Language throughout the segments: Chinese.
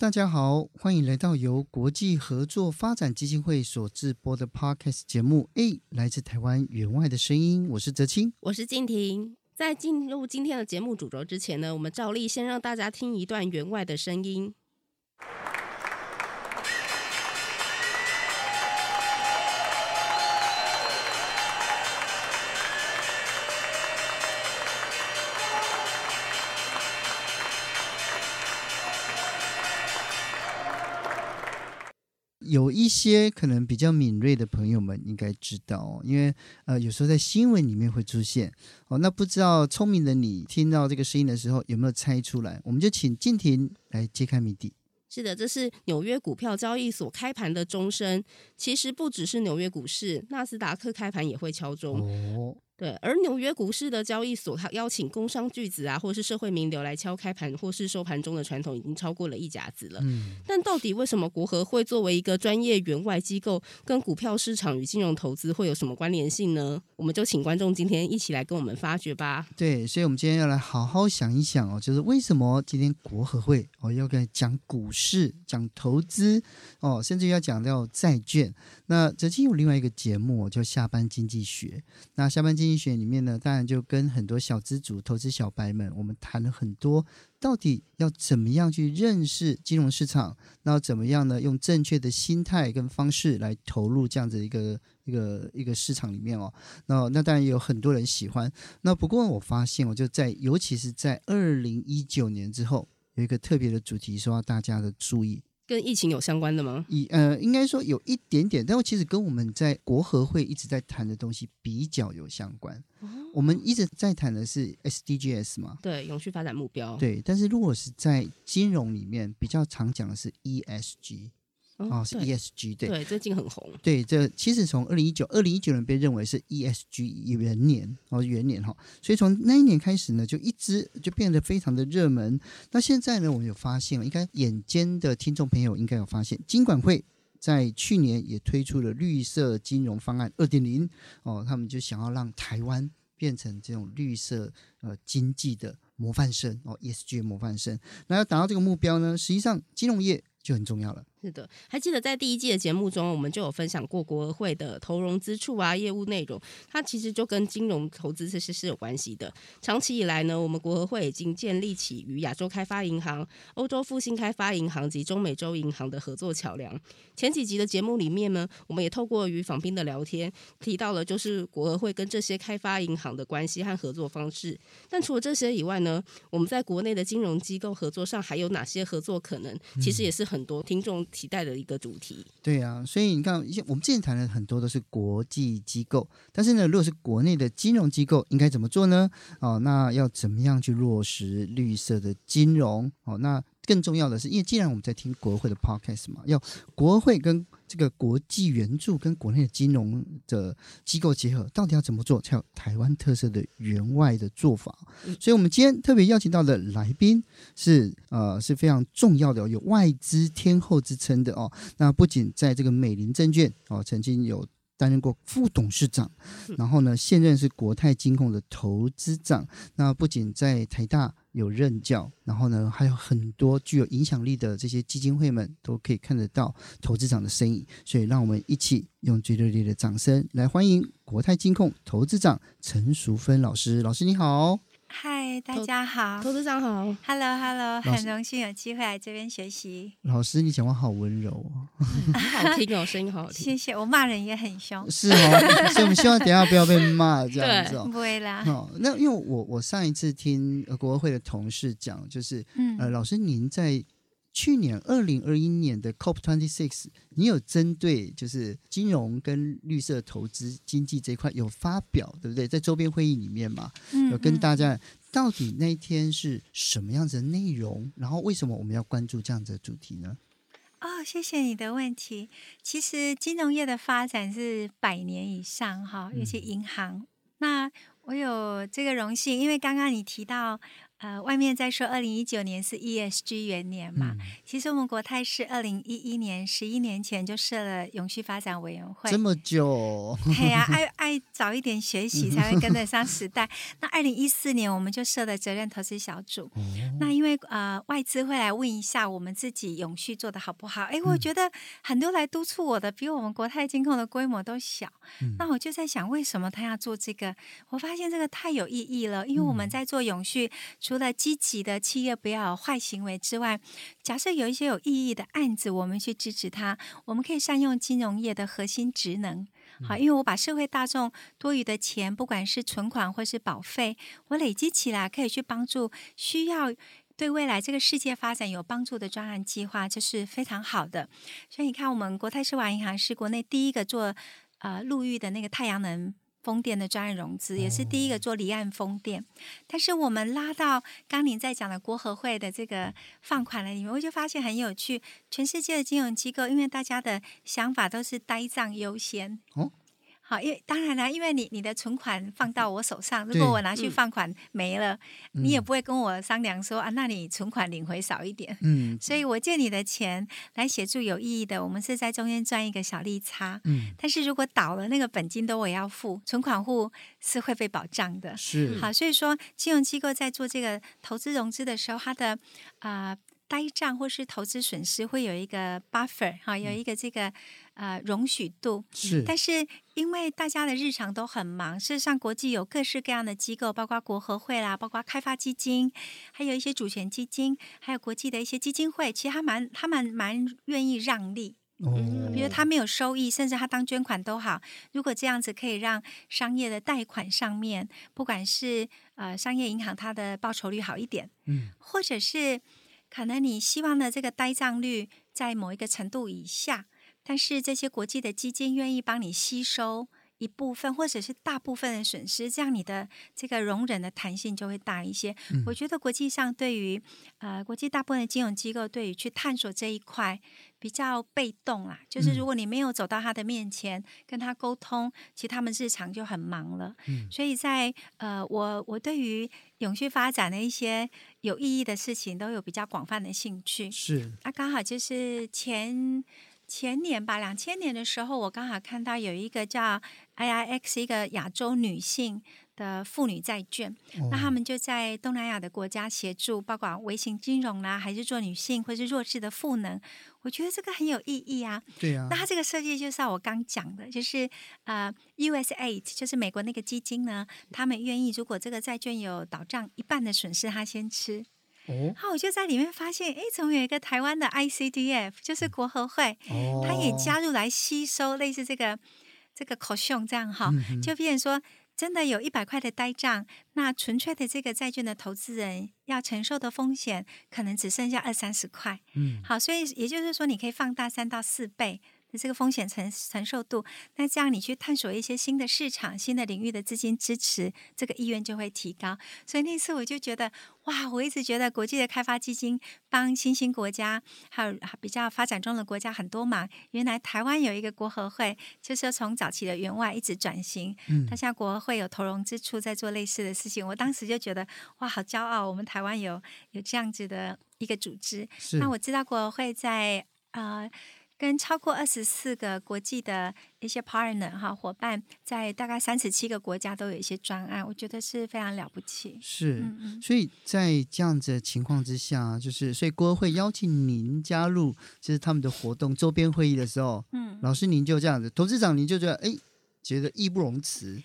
大家好，欢迎来到由国际合作发展基金会所制播的 Podcast 节目。诶，来自台湾员外的声音，我是泽青，我是静婷。在进入今天的节目主轴之前呢，我们照例先让大家听一段员外的声音。有一些可能比较敏锐的朋友们应该知道哦，因为呃有时候在新闻里面会出现哦。那不知道聪明的你听到这个声音的时候有没有猜出来？我们就请静婷来揭开谜底。是的，这是纽约股票交易所开盘的钟声。其实不只是纽约股市，纳斯达克开盘也会敲钟。哦对，而纽约股市的交易所，它邀请工商巨子啊，或是社会名流来敲开盘或是收盘中的传统，已经超过了一甲子了。嗯，但到底为什么国和会作为一个专业员外机构，跟股票市场与金融投资会有什么关联性呢？我们就请观众今天一起来跟我们发掘吧。对，所以我们今天要来好好想一想哦，就是为什么今天国和会哦要跟讲股市、讲投资哦，甚至要讲到债券。那最近有另外一个节目叫《下班经济学》，那下班经济学里面呢，当然就跟很多小资主、投资小白们，我们谈了很多，到底要怎么样去认识金融市场，那怎么样呢？用正确的心态跟方式来投入这样子一个一个一个市场里面哦。那那当然有很多人喜欢。那不过我发现，我就在尤其是在二零一九年之后，有一个特别的主题，说要大家的注意。跟疫情有相关的吗？以呃，应该说有一点点，但其实跟我们在国合会一直在谈的东西比较有相关。哦、我们一直在谈的是 SDGs 嘛，对，永续发展目标。对，但是如果是在金融里面比较常讲的是 ESG。哦，是 ESG 对，对，最近很红。对，这其实从二零一九，二零一九年被认为是 ESG 元年哦，元年哈，所以从那一年开始呢，就一直就变得非常的热门。那现在呢，我们有发现，应该眼尖的听众朋友应该有发现，金管会在去年也推出了绿色金融方案二点零哦，他们就想要让台湾变成这种绿色呃经济的模范生哦，ESG 模范生。那要达到这个目标呢，实际上金融业就很重要了。是的，还记得在第一季的节目中，我们就有分享过国合会的投融资处啊，业务内容，它其实就跟金融投资这些是有关系的。长期以来呢，我们国合会已经建立起与亚洲开发银行、欧洲复兴开发银行及中美洲银行的合作桥梁。前几集的节目里面呢，我们也透过与访宾的聊天，提到了就是国合会跟这些开发银行的关系和合作方式。但除了这些以外呢，我们在国内的金融机构合作上还有哪些合作可能？其实也是很多听众。期待的一个主题，对啊，所以你看，一些我们之前谈的很多都是国际机构，但是呢，如果是国内的金融机构，应该怎么做呢？哦，那要怎么样去落实绿色的金融？哦，那。更重要的是，因为既然我们在听国会的 podcast 嘛，要国会跟这个国际援助跟国内的金融的机构结合，到底要怎么做才有台湾特色的援外的做法？所以，我们今天特别邀请到的来宾是呃是非常重要的，有外资天后之称的哦。那不仅在这个美林证券哦曾经有担任过副董事长，然后呢现任是国泰金控的投资长。那不仅在台大。有任教，然后呢，还有很多具有影响力的这些基金会们都可以看得到投资长的身影，所以让我们一起用最热烈的掌声来欢迎国泰金控投资长陈淑芬老师。老师你好。嗨，大家好，投资长好，Hello，Hello，很荣幸有机会来这边学习。老师，你讲话好温柔哦，很好听哦，声音好好听。谢谢，我骂人也很凶。是哦，所以我们希望等下不要被骂这样子哦。不会啦。哦，那因为我我上一次听国合会的同事讲，就是、嗯、呃，老师您在去年二零二一年的 COP twenty six，你有针对就是金融跟绿色投资经济这一块有发表，对不对？在周边会议里面嘛，有跟大家到底那一天是什么样子的内容，然后为什么我们要关注这样子的主题呢？哦，谢谢你的问题。其实金融业的发展是百年以上哈，尤其银行。嗯、那我有这个荣幸，因为刚刚你提到。呃，外面在说二零一九年是 ESG 元年嘛，嗯、其实我们国泰是二零一一年十一年前就设了永续发展委员会，这么久，对呀、啊，爱爱早一点学习才会跟得上 时代。那二零一四年我们就设了责任投资小组，哦、那因为呃外资会来问一下我们自己永续做的好不好？哎，我觉得很多来督促我的比我们国泰金控的规模都小，嗯、那我就在想为什么他要做这个？我发现这个太有意义了，因为我们在做永续。除了积极的企业不要有坏行为之外，假设有一些有意义的案子，我们去支持它，我们可以善用金融业的核心职能。好，因为我把社会大众多余的钱，不管是存款或是保费，我累积起来，可以去帮助需要对未来这个世界发展有帮助的专案计划，这是非常好的。所以你看，我们国泰世华银行是国内第一个做呃陆域的那个太阳能。风电的专案融资也是第一个做离岸风电，但是我们拉到刚您在讲的国合会的这个放款了里面，我就发现很有趣。全世界的金融机构，因为大家的想法都是呆账优先。哦好，因为当然啦，因为你你的存款放到我手上，如果我拿去放款没了，嗯、你也不会跟我商量说啊，那你存款领回少一点。嗯，所以我借你的钱来协助有意义的，我们是在中间赚一个小利差。嗯，但是如果倒了，那个本金都我要付，存款户是会被保障的。是，好，所以说金融机构在做这个投资融资的时候，它的啊。呃呆账或是投资损失会有一个 buffer 哈，有一个这个呃容许度。是，但是因为大家的日常都很忙，事实上国际有各式各样的机构，包括国合会啦，包括开发基金，还有一些主权基金，还有国际的一些基金会，其实他蛮他们蛮愿意让利。哦，比如他没有收益，甚至他当捐款都好。如果这样子可以让商业的贷款上面，不管是呃商业银行，它的报酬率好一点，嗯，或者是。可能你希望的这个呆账率在某一个程度以下，但是这些国际的基金愿意帮你吸收一部分或者是大部分的损失，这样你的这个容忍的弹性就会大一些。嗯、我觉得国际上对于呃国际大部分的金融机构对于去探索这一块。比较被动啦，就是如果你没有走到他的面前、嗯、跟他沟通，其实他们日常就很忙了。嗯，所以在呃，我我对于永续发展的一些有意义的事情都有比较广泛的兴趣。是，啊，刚好就是前前年吧，两千年的时候，我刚好看到有一个叫 IIX 一个亚洲女性。的妇女债券，那他们就在东南亚的国家协助，包括微型金融啦，还是做女性或是弱势的赋能，我觉得这个很有意义啊。对啊，那它这个设计就像我刚讲的，就是呃，USAID 就是美国那个基金呢，他们愿意如果这个债券有倒账一半的损失，他先吃。哦，好，我就在里面发现，哎，怎么有一个台湾的 ICDF，就是国合会，哦，他也加入来吸收类似这个这个 caution 这样哈，就变成说。真的有一百块的呆账，那纯粹的这个债券的投资人要承受的风险，可能只剩下二三十块。嗯，好，所以也就是说，你可以放大三到四倍。这个风险承承受度，那这样你去探索一些新的市场、新的领域的资金支持，这个意愿就会提高。所以那次我就觉得，哇！我一直觉得国际的开发基金帮新兴国家还有比较发展中的国家很多忙。原来台湾有一个国合会，就是从早期的员外一直转型，嗯，他现在国合会有投融资处在做类似的事情。我当时就觉得，哇，好骄傲！我们台湾有有这样子的一个组织。是那我知道国合会在呃。跟超过二十四个国际的一些 partner 哈伙伴，在大概三十七个国家都有一些专案，我觉得是非常了不起。是，嗯嗯，所以在这样子的情况之下，就是所以国合会邀请您加入，就是他们的活动周边会议的时候，嗯，老师您就这样子，董事长您就觉得哎，觉得义不容辞。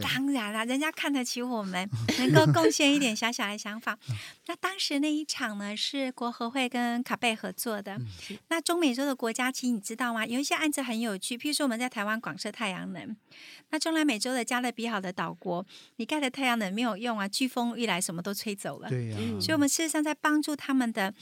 当然啦，人家看得起我们，能够贡献一点小小的想法。那当时那一场呢，是国合会跟卡贝合作的。那中美洲的国家，其实你知道吗？有一些案子很有趣，譬如说我们在台湾广设太阳能，那中南美洲的加勒比海的岛国，你盖的太阳能没有用啊，飓风一来什么都吹走了。对呀、啊。所以，我们事实上在帮助他们的。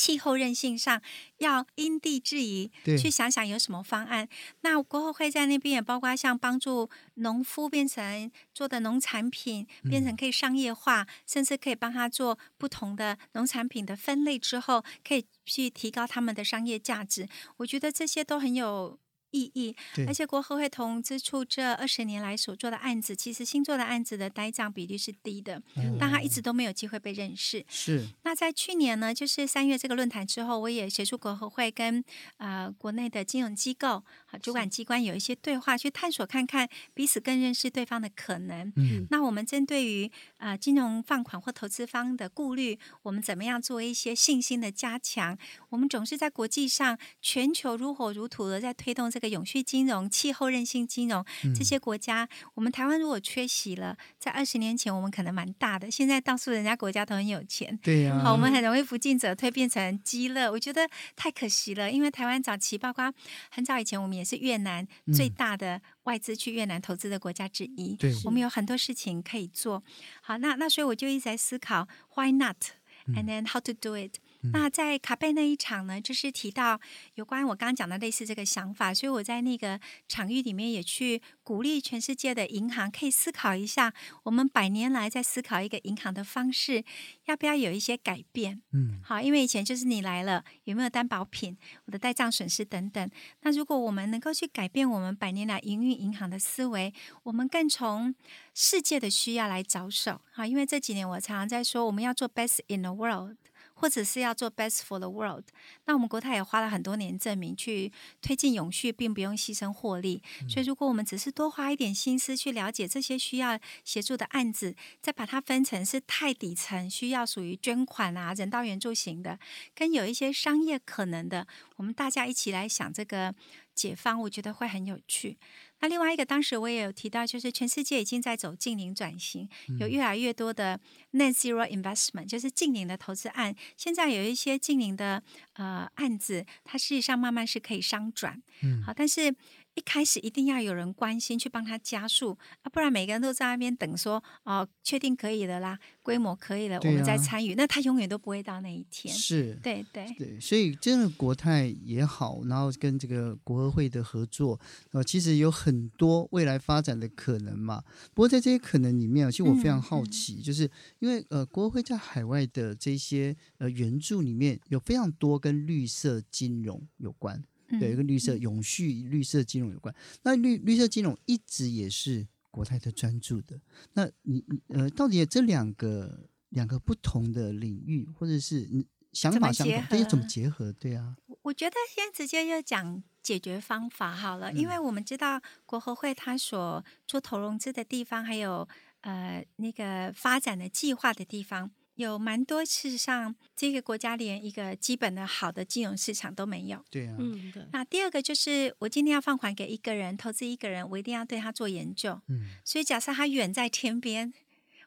气候韧性上要因地制宜，去想想有什么方案。那国后会在那边也包括像帮助农夫变成做的农产品变成可以商业化，嗯、甚至可以帮他做不同的农产品的分类之后，可以去提高他们的商业价值。我觉得这些都很有。意义，而且国合会投融资处这二十年来所做的案子，其实新做的案子的呆账比率是低的，嗯、但他一直都没有机会被认识。是。那在去年呢，就是三月这个论坛之后，我也协助国合会跟呃国内的金融机构和主管机关有一些对话，去探索看看彼此更认识对方的可能。嗯。那我们针对于呃金融放款或投资方的顾虑，我们怎么样做一些信心的加强？我们总是在国际上全球如火如荼的在推动这个。永续金融、气候韧性金融这些国家，嗯、我们台湾如果缺席了，在二十年前我们可能蛮大的，现在到处人家国家都很有钱，对呀、啊，好，我们很容易不进则退，变成积乐，我觉得太可惜了。因为台湾早期，包括很早以前，我们也是越南最大的外资去越南投资的国家之一，对、嗯，我们有很多事情可以做。好，那那所以我就一直在思考，Why not？And then how to do it？那在卡贝那一场呢，就是提到有关我刚刚讲的类似这个想法，所以我在那个场域里面也去鼓励全世界的银行可以思考一下，我们百年来在思考一个银行的方式，要不要有一些改变？嗯，好，因为以前就是你来了有没有担保品，我的代账损失等等。那如果我们能够去改变我们百年来营运银行的思维，我们更从世界的需要来着手。好，因为这几年我常常在说，我们要做 best in the world。或者是要做 best for the world，那我们国泰也花了很多年证明去推进永续，并不用牺牲获利。所以，如果我们只是多花一点心思去了解这些需要协助的案子，再把它分成是太底层需要属于捐款啊、人道援助型的，跟有一些商业可能的，我们大家一起来想这个解放，我觉得会很有趣。那另外一个，当时我也有提到，就是全世界已经在走近零转型，有越来越多的 net zero investment，就是近零的投资案。现在有一些近零的呃案子，它事实上慢慢是可以商转。嗯，好，但是。一开始一定要有人关心去帮他加速啊，不然每个人都在那边等说哦，确定可以了啦，规模可以了，啊、我们再参与，那他永远都不会到那一天。是，对对对，所以真的国泰也好，然后跟这个国合会的合作，呃，其实有很多未来发展的可能嘛。不过在这些可能里面，其实我非常好奇，嗯、就是因为呃，国合会在海外的这些呃援助里面有非常多跟绿色金融有关。对，跟绿色、永续、绿色金融有关。那绿绿色金融一直也是国泰的专注的。那你呃，到底这两个两个不同的领域，或者是你想法相同，这些怎么结合？对啊，我觉得先直接就讲解决方法好了，因为我们知道国合会它所做投融资的地方，还有呃那个发展的计划的地方。有蛮多，事实上，这个国家连一个基本的好的金融市场都没有。对啊，嗯，对。那第二个就是，我今天要放款给一个人，投资一个人，我一定要对他做研究。嗯，所以假设他远在天边，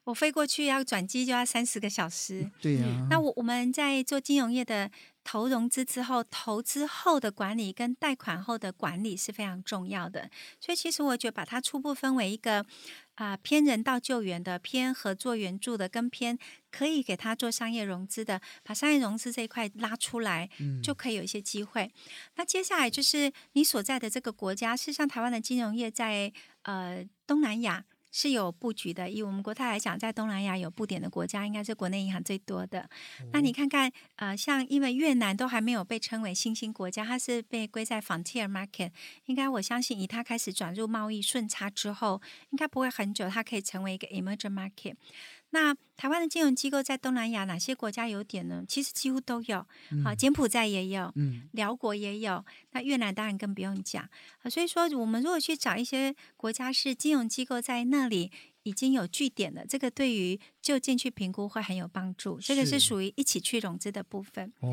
我飞过去要转机就要三十个小时。对啊。那我我们在做金融业的投融资之后，投资后的管理跟贷款后的管理是非常重要的。所以其实我觉得把它初步分为一个。啊、呃，偏人道救援的，偏合作援助的，跟偏可以给他做商业融资的，把商业融资这一块拉出来，嗯、就可以有一些机会。那接下来就是你所在的这个国家，事实上台湾的金融业在呃东南亚。是有布局的。以我们国泰来讲，在东南亚有布点的国家，应该是国内银行最多的。嗯、那你看看，呃，像因为越南都还没有被称为新兴国家，它是被归在 frontier market。应该我相信，以它开始转入贸易顺差之后，应该不会很久，它可以成为一个 emerging market。那台湾的金融机构在东南亚哪些国家有点呢？其实几乎都有，嗯、啊，柬埔寨也有，嗯，寮国也有，那越南当然更不用讲啊。所以说，我们如果去找一些国家是金融机构在那里已经有据点了，这个对于就近去评估会很有帮助。这个是属于一起去融资的部分。哦，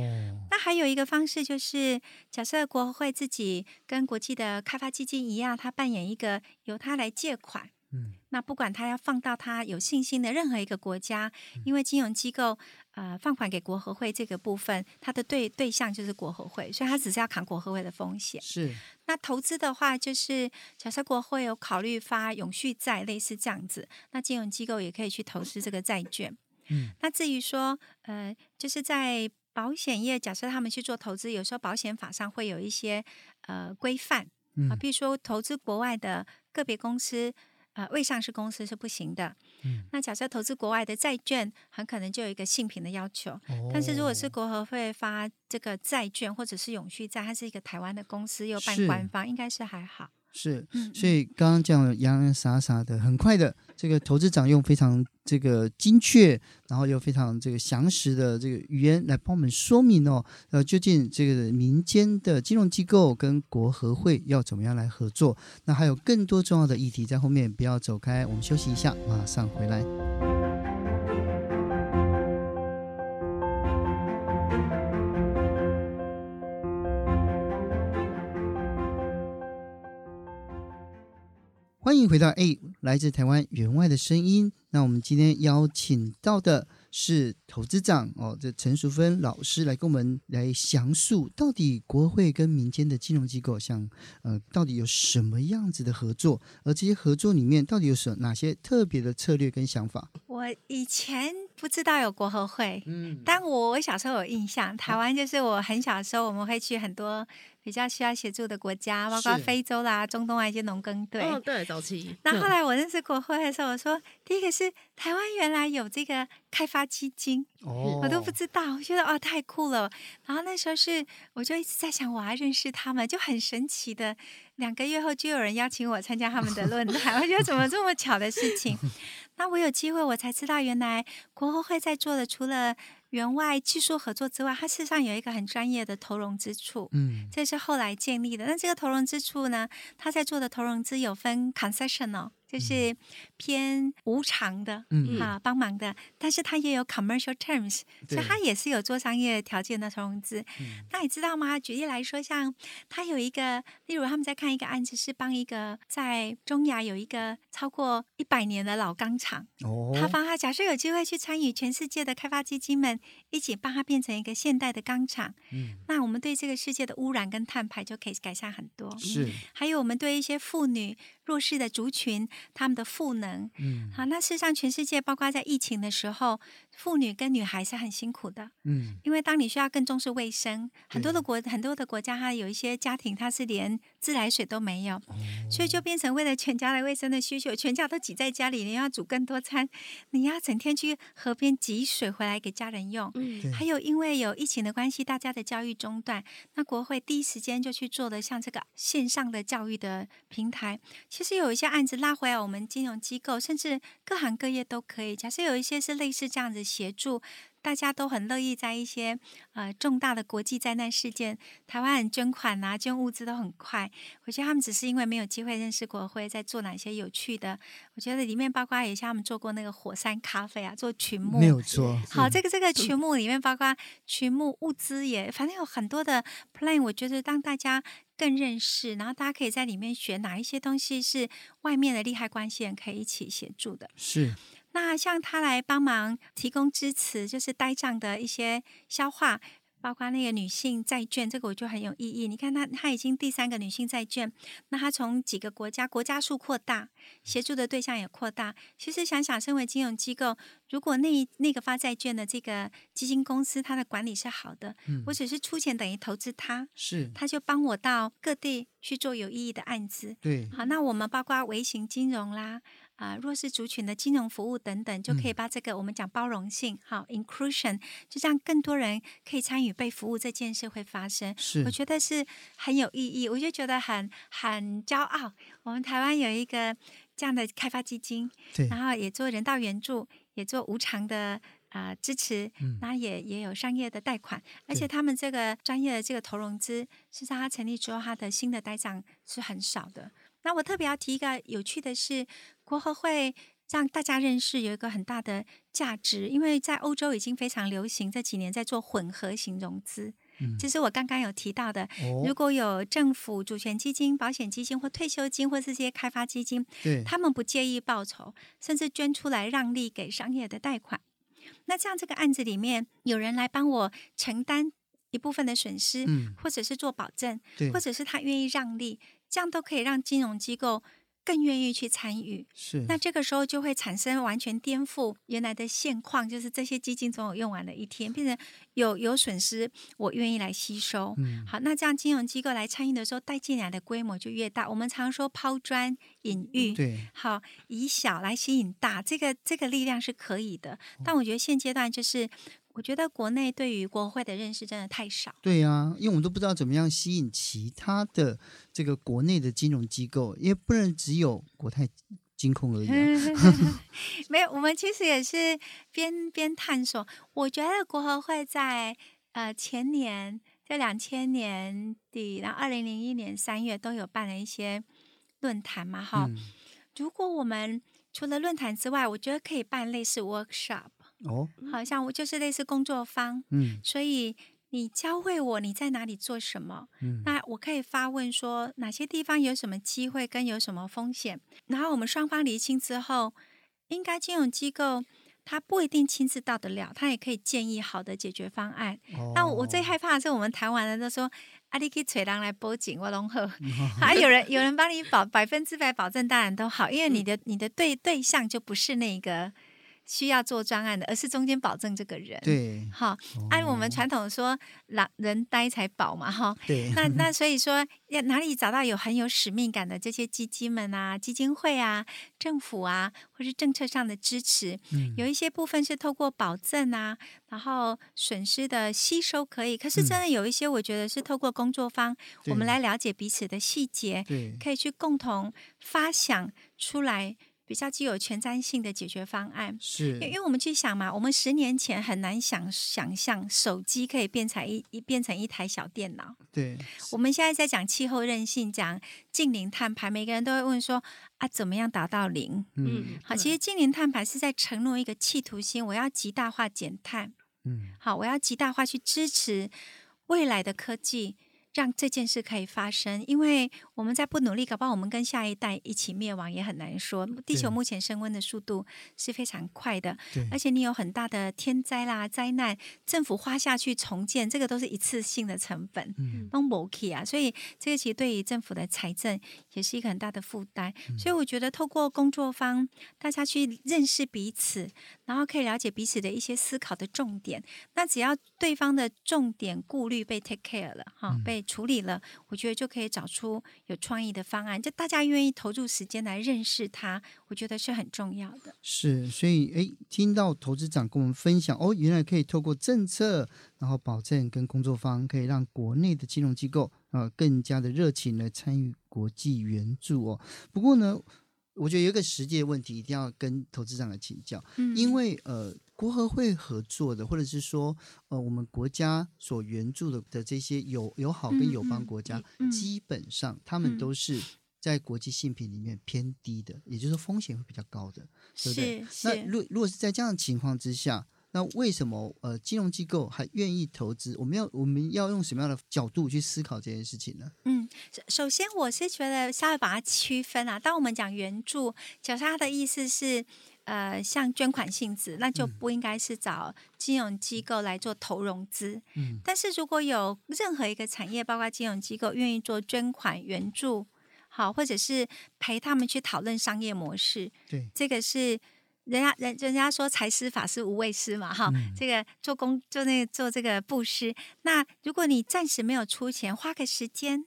那还有一个方式就是，假设国会自己跟国际的开发基金一样，它扮演一个由它来借款。嗯，那不管他要放到他有信心的任何一个国家，因为金融机构呃放款给国合会这个部分，他的对对象就是国合会，所以他只是要扛国合会的风险。是，那投资的话，就是假设国会有考虑发永续债，类似这样子，那金融机构也可以去投资这个债券。嗯，那至于说呃，就是在。保险业假设他们去做投资，有时候保险法上会有一些呃规范啊，比如说投资国外的个别公司。呃，未上市公司是不行的。嗯，那假设投资国外的债券，很可能就有一个性品的要求。哦，但是如果是国合会发这个债券，或者是永续债，它是一个台湾的公司，又办官方，应该是还好。是，所以刚刚这样洋洋洒洒的，很快的，这个投资长用非常这个精确，然后又非常这个详实的这个语言来帮我们说明哦，呃，究竟这个民间的金融机构跟国合会要怎么样来合作？那还有更多重要的议题在后面，不要走开，我们休息一下，马上回来。欢迎回到哎，来自台湾员外的声音。那我们今天邀请到的是投资长哦，这陈淑芬老师来跟我们来详述，到底国会跟民间的金融机构像呃，到底有什么样子的合作？而这些合作里面，到底有什哪些特别的策略跟想法？我以前不知道有国合会，嗯，但我我小时候有印象，台湾就是我很小的时候，我们会去很多。比较需要协助的国家，包括非洲啦、中东啊一些农耕队。哦，对，早期。那后来我认识国合会的时候，我说第一个是台湾原来有这个开发基金，哦，我都不知道，我觉得哦太酷了。然后那时候是我就一直在想，我要认识他们，就很神奇的，两个月后就有人邀请我参加他们的论坛，我觉得怎么这么巧的事情？那我有机会，我才知道原来国合会在做的，除了员外技术合作之外，它事实上有一个很专业的投融资处，嗯，这是后来建立的。那这个投融资处呢，它在做的投融资有分 concessional。就是偏无偿的，嗯，啊，帮忙的，但是它也有 commercial terms，所以它也是有做商业条件的投融资。嗯、那你知道吗？举例来说，像它有一个，例如他们在看一个案子，是帮一个在中亚有一个超过一百年的老钢厂，哦，他帮他假设有机会去参与全世界的开发基金们一起帮他变成一个现代的钢厂，嗯，那我们对这个世界的污染跟碳排就可以改善很多。是，还有我们对一些妇女弱势的族群。他们的赋能，嗯，好，那事实上，全世界包括在疫情的时候，妇女跟女孩是很辛苦的，嗯，因为当你需要更重视卫生，很多的国很多的国家，它有一些家庭，它是连自来水都没有，哦，所以就变成为了全家的卫生的需求，全家都挤在家里，你要煮更多餐，你要整天去河边挤水回来给家人用，嗯，还有因为有疫情的关系，大家的教育中断，那国会第一时间就去做了像这个线上的教育的平台，其实有一些案子拉回来。我们金融机构甚至各行各业都可以。假设有一些是类似这样子协助，大家都很乐意在一些呃重大的国际灾难事件，台湾人捐款啊、捐物资都很快。我觉得他们只是因为没有机会认识国合会，在做哪些有趣的。我觉得里面包括也像他们做过那个火山咖啡啊，做群募，没有错。好，这个这个群募里面包括群募物资也，反正有很多的 plan。我觉得当大家。更认识，然后大家可以在里面学哪一些东西是外面的利害关系人可以一起协助的。是，那像他来帮忙提供支持，就是呆账的一些消化。包括那个女性债券，这个我就很有意义。你看，他他已经第三个女性债券，那他从几个国家国家数扩大，协助的对象也扩大。其实想想，身为金融机构，如果那那个发债券的这个基金公司，它的管理是好的，嗯、我只是出钱等于投资他，是他就帮我到各地去做有意义的案子。对，好，那我们包括微型金融啦。啊，弱势族群的金融服务等等，就可以把这个我们讲包容性，好、嗯、inclusion，就这样更多人可以参与被服务这件事会发生。是，我觉得是很有意义，我就觉得很很骄傲。我们台湾有一个这样的开发基金，对，然后也做人道援助，也做无偿的啊、呃、支持，嗯，然后也也有商业的贷款，而且他们这个专业的这个投融资，是在他成立之后，他的新的呆账是很少的。那我特别要提一个有趣的是，国合会让大家认识有一个很大的价值，因为在欧洲已经非常流行，这几年在做混合型融资。嗯，这是我刚刚有提到的。哦，如果有政府主权基金、保险基金或退休金，或是这些开发基金，对，他们不介意报酬，甚至捐出来让利给商业的贷款。那这样这个案子里面有人来帮我承担一部分的损失，嗯，或者是做保证，对，或者是他愿意让利。这样都可以让金融机构更愿意去参与，是那这个时候就会产生完全颠覆原来的现况，就是这些基金总有用完的一天，变成有有损失，我愿意来吸收。嗯，好，那这样金融机构来参与的时候，带进来的规模就越大。我们常说抛砖引玉，对，好，以小来吸引大，这个这个力量是可以的。但我觉得现阶段就是。我觉得国内对于国合会的认识真的太少。对呀、啊，因为我们都不知道怎么样吸引其他的这个国内的金融机构，因为不能只有国泰金控而已、啊。没有，我们其实也是边边探索。我觉得国合会在呃前年，在两千年底，然后二零零一年三月都有办了一些论坛嘛，哈、嗯。如果我们除了论坛之外，我觉得可以办类似 workshop。哦，好像我就是类似工作方，嗯，所以你教会我你在哪里做什么，嗯，那我可以发问说哪些地方有什么机会跟有什么风险，然后我们双方厘清之后，应该金融机构他不一定亲自到得了，他也可以建议好的解决方案。哦，那我最害怕的是我们谈完了都说啊，你可以找人来报警，我拢好，还有人有人帮你保百分之百保证，当然都好，因为你的你的对对象就不是那个。需要做专案的，而是中间保证这个人。对，好，按我们传统说，人人呆才保嘛，哈。对。那 那所以说，要哪里找到有很有使命感的这些基金们啊、基金会啊、政府啊，或是政策上的支持，嗯，有一些部分是透过保证啊，然后损失的吸收可以。可是真的有一些，我觉得是透过工作方，我们来了解彼此的细节，对，可以去共同发想出来。比较具有前瞻性的解决方案，是，因为我们去想嘛，我们十年前很难想想象手机可以变成一一变成一台小电脑。对，我们现在在讲气候韧性，讲净零碳排，每个人都会问说啊，怎么样达到零？嗯，好，其实净零碳排是在承诺一个企图心，我要极大化减碳。嗯，好，我要极大化去支持未来的科技。让这件事可以发生，因为我们再不努力，搞不好我们跟下一代一起灭亡也很难说。地球目前升温的速度是非常快的，而且你有很大的天灾啦、灾难，政府花下去重建，这个都是一次性的成本，嗯，都没去啊。所以这个其实对于政府的财政也是一个很大的负担。嗯、所以我觉得透过工作方，大家去认识彼此，然后可以了解彼此的一些思考的重点。那只要对方的重点顾虑被 take care 了，哈，被处理了，我觉得就可以找出有创意的方案。就大家愿意投入时间来认识它，我觉得是很重要的。是，所以诶，听到投资长跟我们分享哦，原来可以透过政策，然后保证跟工作方，可以让国内的金融机构啊、呃、更加的热情来参与国际援助哦。不过呢，我觉得有一个实际的问题，一定要跟投资长来请教，嗯、因为呃。国合会合作的，或者是说，呃，我们国家所援助的的这些友友好跟友邦国家，基本上他们都是在国际信评里面偏低的，嗯、也就是说风险会比较高的，对不对？那如如果是在这样的情况之下，那为什么呃金融机构还愿意投资？我们要我们要用什么样的角度去思考这件事情呢？嗯，首先我是觉得稍微把它区分啊。当我们讲援助，假设它的意思是。呃，像捐款性质，那就不应该是找金融机构来做投融资。嗯，但是如果有任何一个产业，包括金融机构愿意做捐款援助，好，或者是陪他们去讨论商业模式，对，这个是人家人人家说财施法施无畏施嘛，哈，嗯、这个做工做那个做这个布施。那如果你暂时没有出钱，花个时间。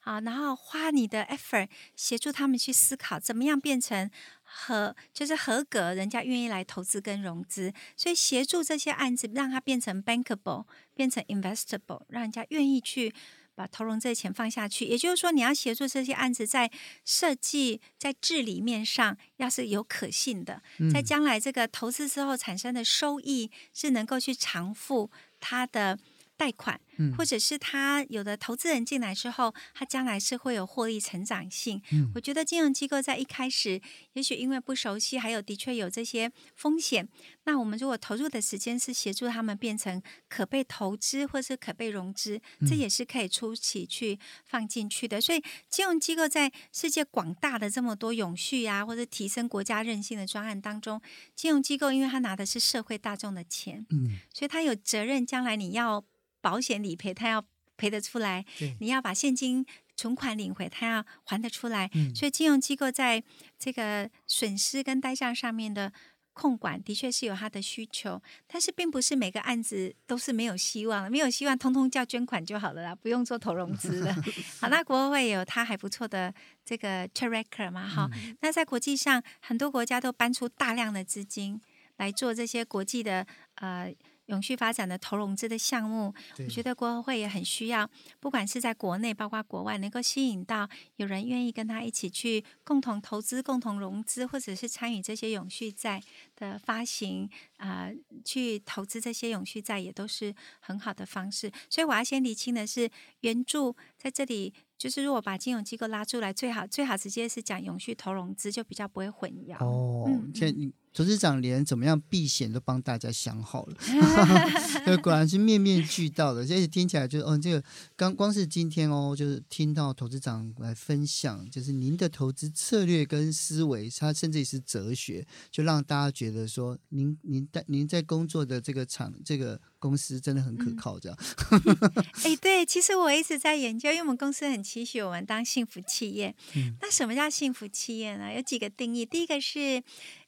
好，然后花你的 effort 协助他们去思考，怎么样变成合，就是合格，人家愿意来投资跟融资，所以协助这些案子让它变成 bankable，变成 investable，让人家愿意去把投融资的钱放下去。也就是说，你要协助这些案子在设计、在治理面上，要是有可信的，在将来这个投资之后产生的收益是能够去偿付它的。贷款，或者是他有的投资人进来之后，他将来是会有获利成长性。嗯，我觉得金融机构在一开始，也许因为不熟悉，还有的确有这些风险。那我们如果投入的时间是协助他们变成可被投资或是可被融资，这也是可以初期去放进去的。所以金融机构在世界广大的这么多永续啊，或者提升国家韧性的专案当中，金融机构因为他拿的是社会大众的钱，嗯，所以他有责任将来你要。保险理赔，他要赔得出来，你要把现金存款领回，他要还得出来。嗯、所以金融机构在这个损失跟呆账上面的控管，的确是有它的需求，但是并不是每个案子都是没有希望的，没有希望，通通叫捐款就好了啦，不用做投融资了。好，那国合会有它还不错的这个 track record 嘛，哈、嗯，那在国际上，很多国家都搬出大量的资金来做这些国际的呃。永续发展的投融资的项目，我觉得国合会也很需要，不管是在国内，包括国外，能够吸引到有人愿意跟他一起去共同投资、共同融资，或者是参与这些永续债的发行啊、呃，去投资这些永续债，也都是很好的方式。所以我要先理清的是，援助在这里。就是如果把金融机构拉出来，最好最好直接是讲永续投融资，就比较不会混淆。哦，现在你董事长连怎么样避险都帮大家想好了，果然是面面俱到的。而且听起来就是，哦，这个刚光是今天哦，就是听到董事长来分享，就是您的投资策略跟思维，他甚至是哲学，就让大家觉得说，您您在您在工作的这个厂这个。公司真的很可靠，这样。哎、嗯，对，其实我一直在研究，因为我们公司很期许我们当幸福企业。嗯、那什么叫幸福企业呢？有几个定义。第一个是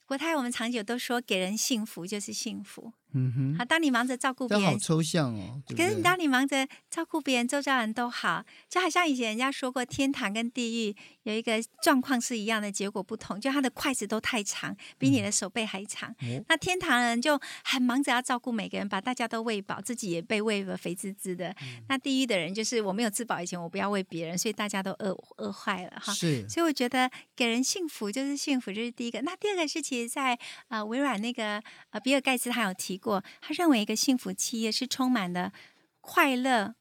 国泰，我们长久都说给人幸福就是幸福。嗯哼，好，当你忙着照顾别人，好抽象哦。对对，可是你当你忙着照顾别人，周遭人都好，就好像以前人家说过，天堂跟地狱有一个状况是一样的，结果不同，就他的筷子都太长，比你的手背还长。嗯、那天堂人就很忙着要照顾每个人，把大家都喂饱，自己也被喂得肥滋滋的。嗯、那地狱的人就是我没有吃饱以前，我不要喂别人，所以大家都饿饿坏了哈。是，所以我觉得给人幸福就是幸福，这是第一个。那第二个是，其实在，在呃微软那个呃比尔盖茨他有提过，他认为一个幸福企业是充满了快乐、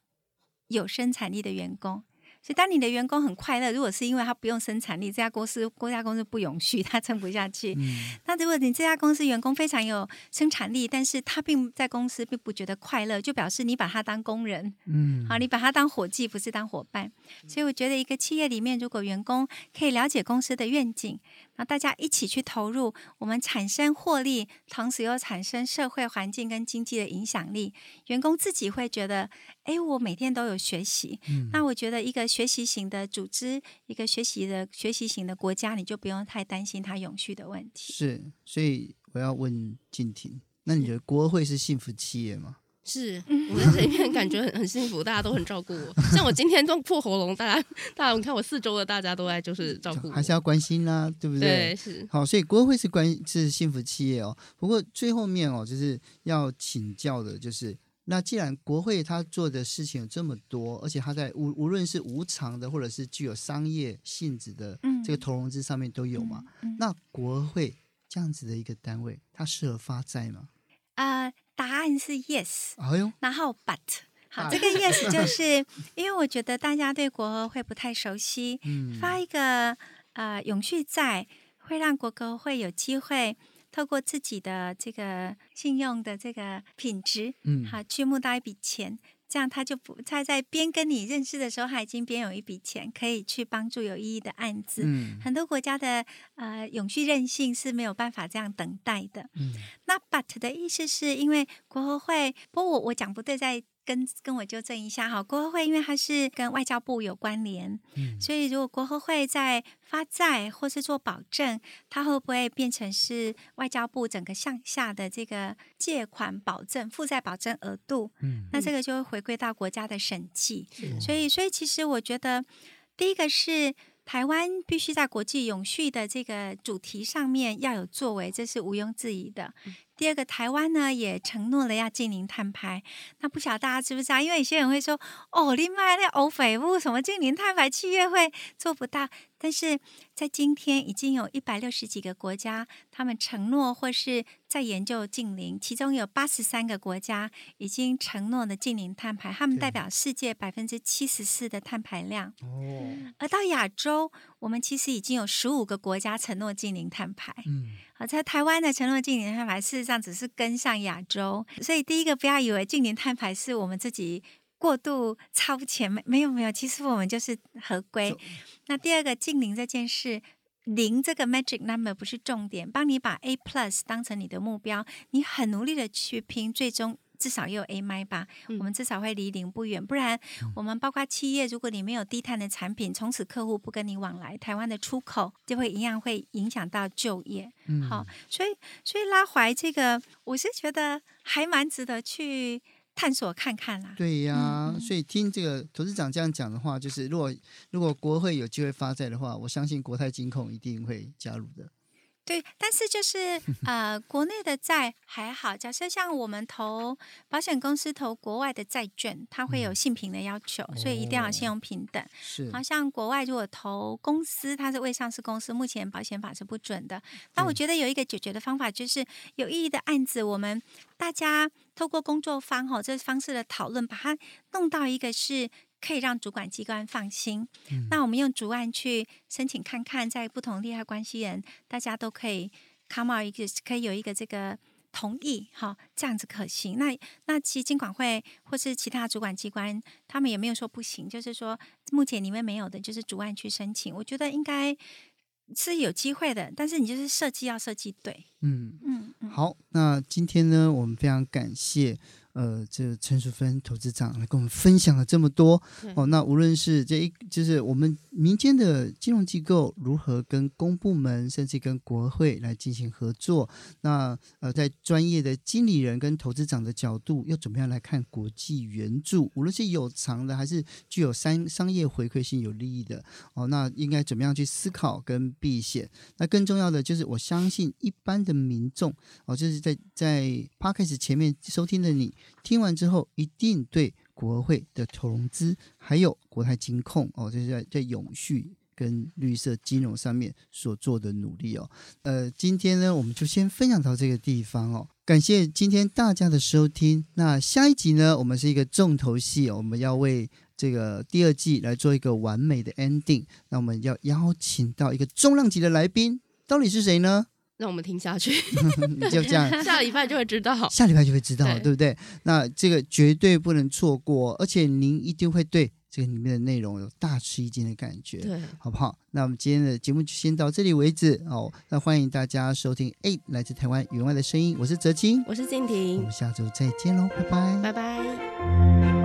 有生产力的员工。所以，当你的员工很快乐，如果是因为他不用生产力，这家公司、这家公司不永续，他撑不下去。嗯、那如果你这家公司员工非常有生产力，但是他并在公司并不觉得快乐，就表示你把他当工人，嗯，好，你把他当伙计，不是当伙伴。所以，我觉得一个企业里面，如果员工可以了解公司的愿景，那大家一起去投入，我们产生获利，同时又产生社会环境跟经济的影响力，员工自己会觉得，哎，我每天都有学习。嗯、那我觉得一个。学习型的组织，一个学习的学习型的国家，你就不用太担心它永续的问题。是，所以我要问静婷，那你觉得国合会是幸福企业吗？是，我在这里面感觉很很幸福，大家都很照顾我。像我今天都破喉咙，大家大家你看我四周的大家都在就是照顾我，还是要关心啦、啊，对不对？对，是。好，所以国合会是关是幸福企业哦。不过最后面哦，就是要请教的就是。那既然国会他做的事情有这么多，而且他在无无论是无偿的或者是具有商业性质的这个投融资上面都有嘛？那国会这样子的一个单位，它适合发债吗？呃，答案是 yes。哎呦，然后 but 好，这个 yes 就是因为我觉得大家对国合会不太熟悉，嗯、发一个呃永续债会让国合会有机会。透过自己的这个信用的这个品质，嗯，好去募到一笔钱，这样他就不他在边跟你认识的时候，他已经边有一笔钱可以去帮助有意义的案子。嗯，很多国家的呃永续韧性是没有办法这样等待的。嗯，那 but 的意思是因为国合会，不过我我讲不对，在。跟跟我纠正一下哈，国合会因为它是跟外交部有关联，嗯，所以如果国合会在发债或是做保证，它会不会变成是外交部整个向下的这个借款保证、负债保证额度？嗯，那这个就会回归到国家的审计。嗯，所以，所以其实我觉得，第一个是台湾必须在国际永续的这个主题上面要有作为，这是毋庸置疑的。第二个，台湾呢也承诺了要净零碳排，那不晓得大家知不知道？因为有些人会说：“哦，你卖那欧菲屋什么净零碳排企业会做不到。”但是在今天，已经有一百六十几个国家，他们承诺或是在研究净零，其中有八十三个国家已经承诺了净零碳排，他们代表世界百分之七十四的碳排量。哦，而到亚洲，我们其实已经有十五个国家承诺净零碳排。嗯，好，在台湾的承诺净零碳排，事实上只是跟上亚洲，所以第一个不要以为净零碳排是我们自己。过度超前没没有没有，其实我们就是合规。那第二个净零这件事，零这个 magic number 不是重点，帮你把 A plus 当成你的目标，你很努力的去拼，最终至少也有 A 麦吧，嗯、我们至少会离零不远。不然，我们包括企业，如果你没有低碳的产品，从此客户不跟你往来，台湾的出口就会一样会影响到就业。嗯，好，所以所以拉怀这个，我是觉得还蛮值得去探索看看啦。对呀、啊，嗯、所以听这个董事长这样讲的话，就是如果如果国会有机会发债的话，我相信国泰金控一定会加入的。对，但是就是 呃，国内的债还好。假设像我们投保险公司投国外的债券，它会有信评的要求，嗯、所以一定要信用平等。是，好像国外如果投公司，它是未上市公司，目前保险法是不准的。那我觉得有一个解决的方法，就是有意义的案子，我们大家透过工作方哈这方式的讨论，把它弄到一个是。可以让主管机关放心。嗯、那我们用主案去申请看看，在不同利害关系人，大家都可以 come out 一个，可以有一个这个同意，哈，这样子可行。那那其实金管会或是其他主管机关，他们也没有说不行，就是说目前里面没有的，就是主案去申请，我觉得应该是有机会的。但是你就是设计要设计对，嗯嗯，嗯好。那今天呢，我们非常感谢。呃，这陈淑芬投资长来跟我们分享了这么多哦。那无论是这一，就是我们民间的金融机构如何跟公部门，甚至跟国会来进行合作，那呃，在专业的经理人跟投资长的角度，又怎么样来看国际援助？无论是有偿的，还是具有商商业回馈性、有利益的哦，那应该怎么样去思考跟避险？那更重要的就是，我相信一般的民众哦，就是在在 Podcast 前面收听的你。听完之后，一定对国会的投融资，还有国泰金控哦，就是在在永续跟绿色金融上面所做的努力哦。呃，今天呢，我们就先分享到这个地方哦。感谢今天大家的收听。那下一集呢，我们是一个重头戏，我们要为这个第二季来做一个完美的 ending。那我们要邀请到一个重量级的来宾，到底是谁呢？让我们听下去，你 就这样，下礼拜就会知道，下礼拜就会知道，对，对不对？那这个绝对不能错过，而且您一定会对这个里面的内容有大吃一惊的感觉，对，好不好？那我们今天的节目就先到这里为止哦。那欢迎大家收听，哎，来自台湾员外的声音，我是哲青，我是静婷，我们下周再见喽，拜拜，拜拜。